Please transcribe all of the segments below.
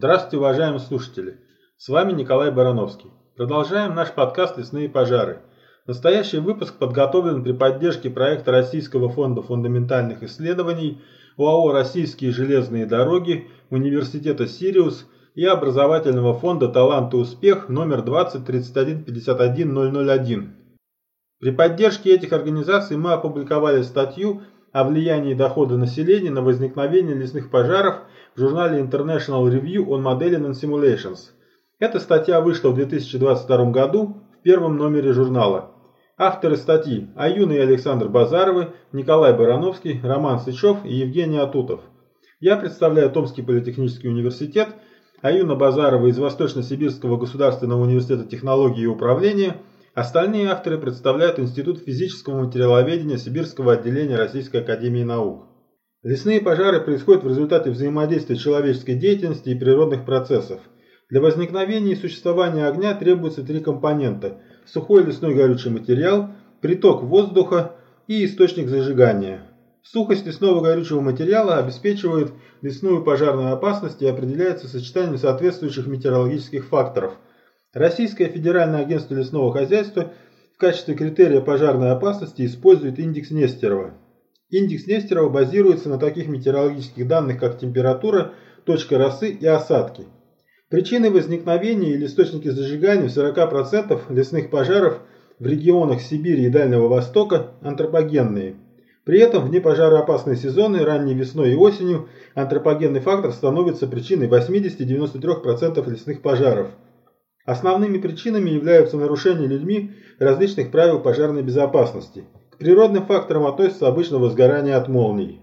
Здравствуйте, уважаемые слушатели! С вами Николай Барановский. Продолжаем наш подкаст «Лесные пожары». Настоящий выпуск подготовлен при поддержке проекта Российского фонда фундаментальных исследований, ОАО «Российские железные дороги», Университета «Сириус» и образовательного фонда «Талант и успех» номер 20 31 51 001. При поддержке этих организаций мы опубликовали статью о влиянии дохода населения на возникновение лесных пожаров в журнале International Review on Modeling and Simulations. Эта статья вышла в 2022 году в первом номере журнала. Авторы статьи – Аюна и Александр Базаровы, Николай Барановский, Роман Сычев и Евгений Атутов. Я представляю Томский политехнический университет, Аюна Базарова из Восточно-Сибирского государственного университета технологии и управления – Остальные авторы представляют Институт физического материаловедения Сибирского отделения Российской Академии Наук. Лесные пожары происходят в результате взаимодействия человеческой деятельности и природных процессов. Для возникновения и существования огня требуются три компонента – сухой лесной горючий материал, приток воздуха и источник зажигания. Сухость лесного горючего материала обеспечивает лесную пожарную опасность и определяется сочетанием соответствующих метеорологических факторов – Российское федеральное агентство лесного хозяйства в качестве критерия пожарной опасности использует индекс Нестерова. Индекс Нестерова базируется на таких метеорологических данных, как температура, точка росы и осадки. Причины возникновения или источники зажигания в 40% лесных пожаров в регионах Сибири и Дальнего Востока антропогенные. При этом в непожароопасные сезоны, ранней весной и осенью, антропогенный фактор становится причиной 80-93% лесных пожаров – Основными причинами являются нарушения людьми различных правил пожарной безопасности. К природным факторам относятся обычно возгорание от молний.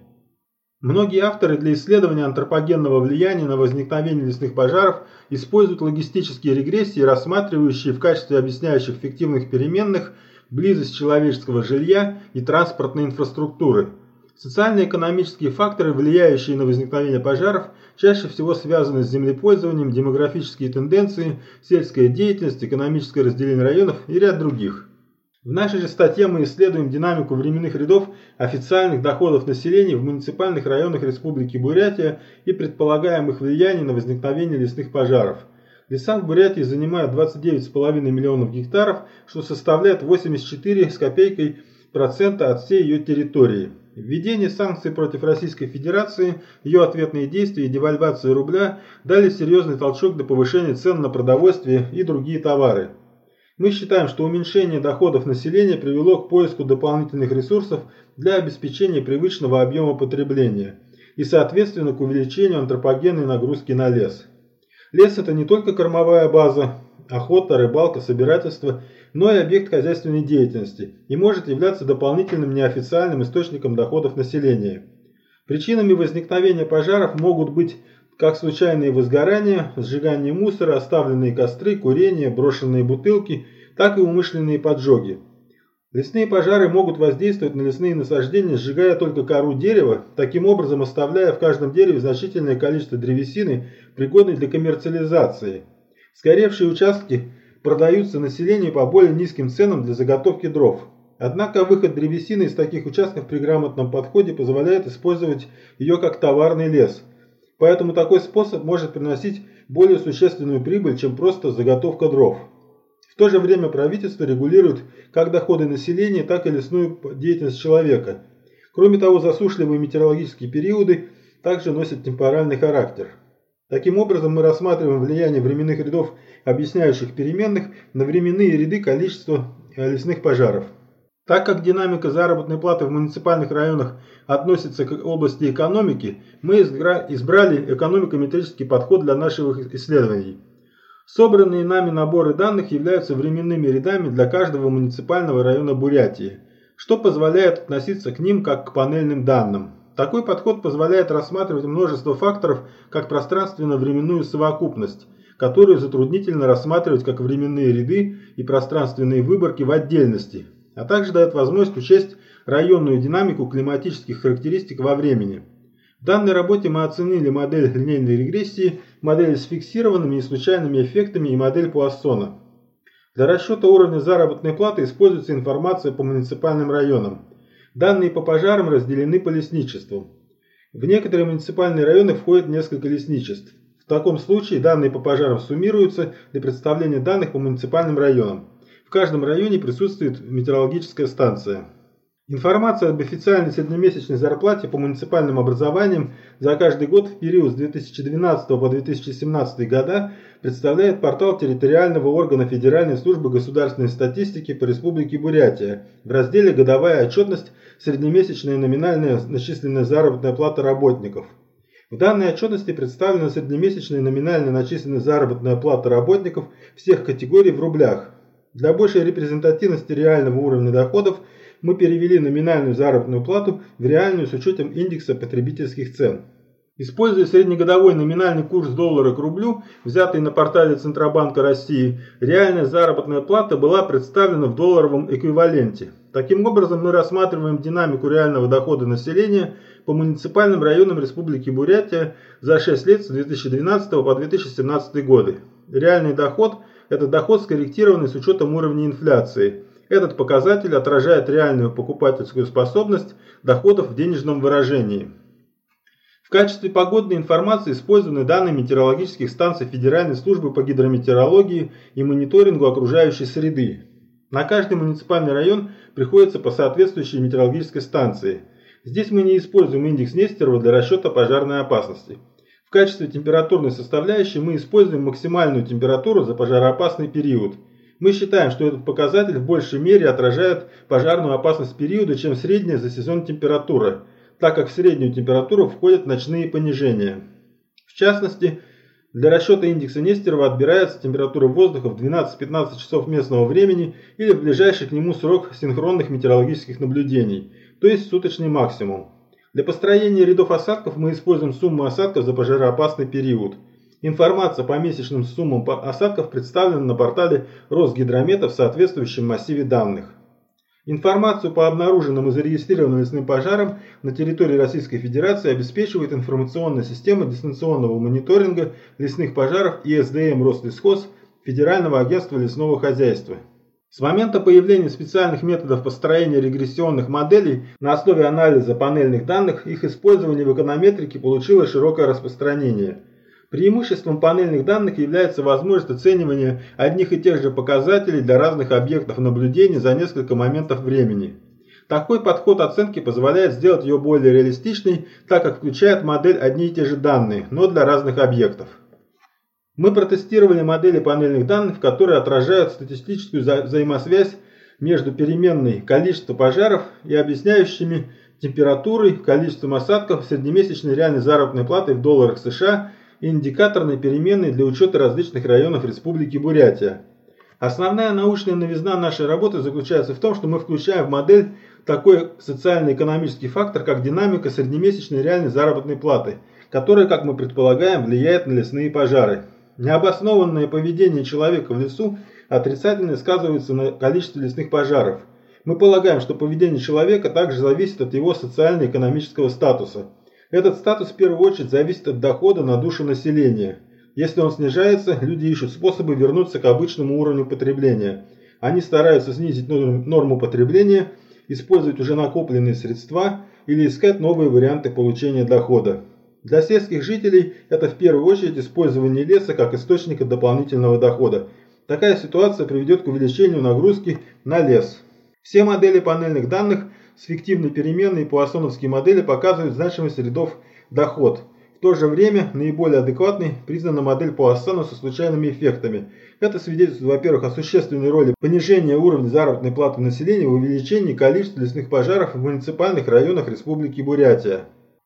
Многие авторы для исследования антропогенного влияния на возникновение лесных пожаров используют логистические регрессии, рассматривающие в качестве объясняющих фиктивных переменных близость человеческого жилья и транспортной инфраструктуры – Социально-экономические факторы, влияющие на возникновение пожаров, чаще всего связаны с землепользованием, демографические тенденции, сельская деятельность, экономическое разделение районов и ряд других. В нашей же статье мы исследуем динамику временных рядов официальных доходов населения в муниципальных районах Республики Бурятия и предполагаем их влияние на возникновение лесных пожаров. Леса в Бурятии занимают 29,5 миллионов гектаров, что составляет 84 с копейкой процента от всей ее территории. Введение санкций против Российской Федерации, ее ответные действия и девальвация рубля дали серьезный толчок до повышения цен на продовольствие и другие товары. Мы считаем, что уменьшение доходов населения привело к поиску дополнительных ресурсов для обеспечения привычного объема потребления и, соответственно, к увеличению антропогенной нагрузки на лес. Лес – это не только кормовая база, охота, рыбалка, собирательство – но и объект хозяйственной деятельности и может являться дополнительным неофициальным источником доходов населения. Причинами возникновения пожаров могут быть как случайные возгорания, сжигание мусора, оставленные костры, курение, брошенные бутылки, так и умышленные поджоги. Лесные пожары могут воздействовать на лесные насаждения, сжигая только кору дерева, таким образом оставляя в каждом дереве значительное количество древесины, пригодной для коммерциализации. Сгоревшие участки продаются населению по более низким ценам для заготовки дров. Однако выход древесины из таких участков при грамотном подходе позволяет использовать ее как товарный лес. Поэтому такой способ может приносить более существенную прибыль, чем просто заготовка дров. В то же время правительство регулирует как доходы населения, так и лесную деятельность человека. Кроме того, засушливые метеорологические периоды также носят темпоральный характер. Таким образом, мы рассматриваем влияние временных рядов объясняющих переменных на временные ряды количества лесных пожаров. Так как динамика заработной платы в муниципальных районах относится к области экономики, мы избрали экономико-метрический подход для наших исследований. Собранные нами наборы данных являются временными рядами для каждого муниципального района Бурятии, что позволяет относиться к ним как к панельным данным. Такой подход позволяет рассматривать множество факторов как пространственно-временную совокупность, которую затруднительно рассматривать как временные ряды и пространственные выборки в отдельности, а также дает возможность учесть районную динамику климатических характеристик во времени. В данной работе мы оценили модель линейной регрессии, модель с фиксированными и случайными эффектами и модель Пуассона. Для расчета уровня заработной платы используется информация по муниципальным районам. Данные по пожарам разделены по лесничеству. В некоторые муниципальные районы входит несколько лесничеств. В таком случае данные по пожарам суммируются для представления данных по муниципальным районам. В каждом районе присутствует метеорологическая станция. Информация об официальной среднемесячной зарплате по муниципальным образованиям за каждый год в период с 2012 по 2017 года представляет портал территориального органа Федеральной службы государственной статистики по Республике Бурятия в разделе «Годовая отчетность. Среднемесячная номинальная начисленная заработная плата работников». В данной отчетности представлена среднемесячная номинальная начисленная заработная плата работников всех категорий в рублях. Для большей репрезентативности реального уровня доходов – мы перевели номинальную заработную плату в реальную с учетом индекса потребительских цен. Используя среднегодовой номинальный курс доллара к рублю, взятый на портале Центробанка России, реальная заработная плата была представлена в долларовом эквиваленте. Таким образом, мы рассматриваем динамику реального дохода населения по муниципальным районам Республики Бурятия за 6 лет с 2012 по 2017 годы. Реальный доход – это доход, скорректированный с учетом уровня инфляции – этот показатель отражает реальную покупательскую способность доходов в денежном выражении. В качестве погодной информации использованы данные метеорологических станций Федеральной службы по гидрометеорологии и мониторингу окружающей среды. На каждый муниципальный район приходится по соответствующей метеорологической станции. Здесь мы не используем индекс Нестерова для расчета пожарной опасности. В качестве температурной составляющей мы используем максимальную температуру за пожароопасный период – мы считаем, что этот показатель в большей мере отражает пожарную опасность периода, чем средняя за сезон температура, так как в среднюю температуру входят ночные понижения. В частности, для расчета индекса Нестерова отбирается температура воздуха в 12-15 часов местного времени или в ближайший к нему срок синхронных метеорологических наблюдений, то есть суточный максимум. Для построения рядов осадков мы используем сумму осадков за пожароопасный период – Информация по месячным суммам осадков представлена на портале Росгидромета в соответствующем массиве данных. Информацию по обнаруженным и зарегистрированным лесным пожарам на территории Российской Федерации обеспечивает информационная система дистанционного мониторинга лесных пожаров ИСДМ Рослесхоз Федерального агентства лесного хозяйства. С момента появления специальных методов построения регрессионных моделей на основе анализа панельных данных их использование в эконометрике получило широкое распространение – Преимуществом панельных данных является возможность оценивания одних и тех же показателей для разных объектов наблюдения за несколько моментов времени. Такой подход оценки позволяет сделать ее более реалистичной, так как включает модель одни и те же данные, но для разных объектов. Мы протестировали модели панельных данных, которые отражают статистическую вза взаимосвязь между переменной количества пожаров и объясняющими температурой, количеством осадков, среднемесячной реальной заработной платой в долларах США индикаторной переменной для учета различных районов Республики Бурятия. Основная научная новизна нашей работы заключается в том, что мы включаем в модель такой социально-экономический фактор, как динамика среднемесячной реальной заработной платы, которая, как мы предполагаем, влияет на лесные пожары. Необоснованное поведение человека в лесу отрицательно сказывается на количестве лесных пожаров. Мы полагаем, что поведение человека также зависит от его социально-экономического статуса – этот статус в первую очередь зависит от дохода на душу населения. Если он снижается, люди ищут способы вернуться к обычному уровню потребления. Они стараются снизить норму потребления, использовать уже накопленные средства или искать новые варианты получения дохода. Для сельских жителей это в первую очередь использование леса как источника дополнительного дохода. Такая ситуация приведет к увеличению нагрузки на лес. Все модели панельных данных с фиктивной переменной по Ассоновской модели показывают значимость рядов доход. В то же время наиболее адекватной признана модель по Ассану со случайными эффектами. Это свидетельствует, во-первых, о существенной роли понижения уровня заработной платы населения в увеличении количества лесных пожаров в муниципальных районах Республики Бурятия.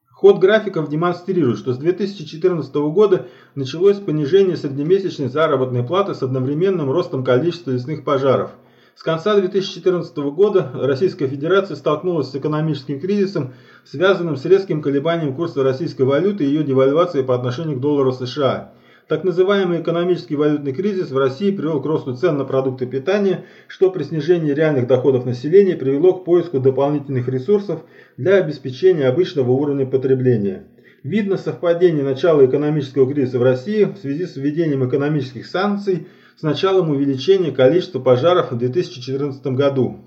Ход графиков демонстрирует, что с 2014 года началось понижение среднемесячной заработной платы с одновременным ростом количества лесных пожаров – с конца 2014 года Российская Федерация столкнулась с экономическим кризисом, связанным с резким колебанием курса российской валюты и ее девальвацией по отношению к доллару США. Так называемый экономический валютный кризис в России привел к росту цен на продукты питания, что при снижении реальных доходов населения привело к поиску дополнительных ресурсов для обеспечения обычного уровня потребления. Видно совпадение начала экономического кризиса в России в связи с введением экономических санкций – с началом увеличения количества пожаров в 2014 году.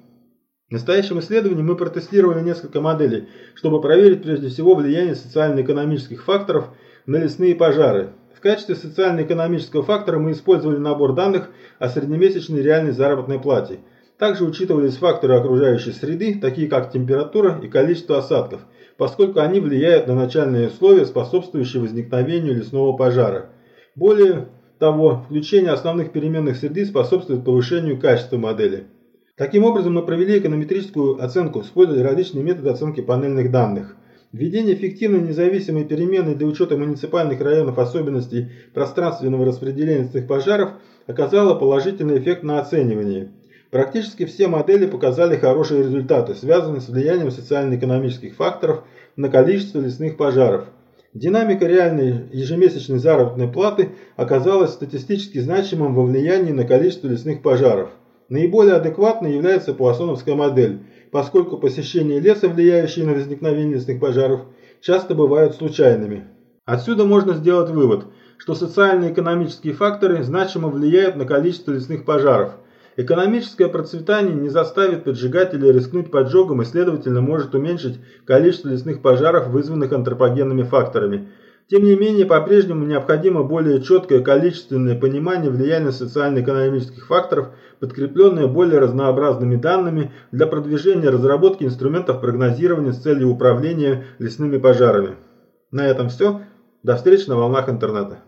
В настоящем исследовании мы протестировали несколько моделей, чтобы проверить прежде всего влияние социально-экономических факторов на лесные пожары. В качестве социально-экономического фактора мы использовали набор данных о среднемесячной реальной заработной плате. Также учитывались факторы окружающей среды, такие как температура и количество осадков, поскольку они влияют на начальные условия, способствующие возникновению лесного пожара. Более того, включение основных переменных среды способствует повышению качества модели. Таким образом, мы провели эконометрическую оценку, используя различные методы оценки панельных данных. Введение эффективной независимой переменной для учета муниципальных районов особенностей пространственного распределения лесных пожаров оказало положительный эффект на оценивание. Практически все модели показали хорошие результаты, связанные с влиянием социально-экономических факторов на количество лесных пожаров. Динамика реальной ежемесячной заработной платы оказалась статистически значимым во влиянии на количество лесных пожаров. Наиболее адекватной является Пуассоновская модель – поскольку посещение леса, влияющие на возникновение лесных пожаров, часто бывают случайными. Отсюда можно сделать вывод, что социально-экономические факторы значимо влияют на количество лесных пожаров. Экономическое процветание не заставит поджигателя рискнуть поджогом и, следовательно, может уменьшить количество лесных пожаров, вызванных антропогенными факторами – тем не менее, по-прежнему необходимо более четкое количественное понимание влияния социально-экономических факторов, подкрепленное более разнообразными данными для продвижения разработки инструментов прогнозирования с целью управления лесными пожарами. На этом все. До встречи на волнах интернета.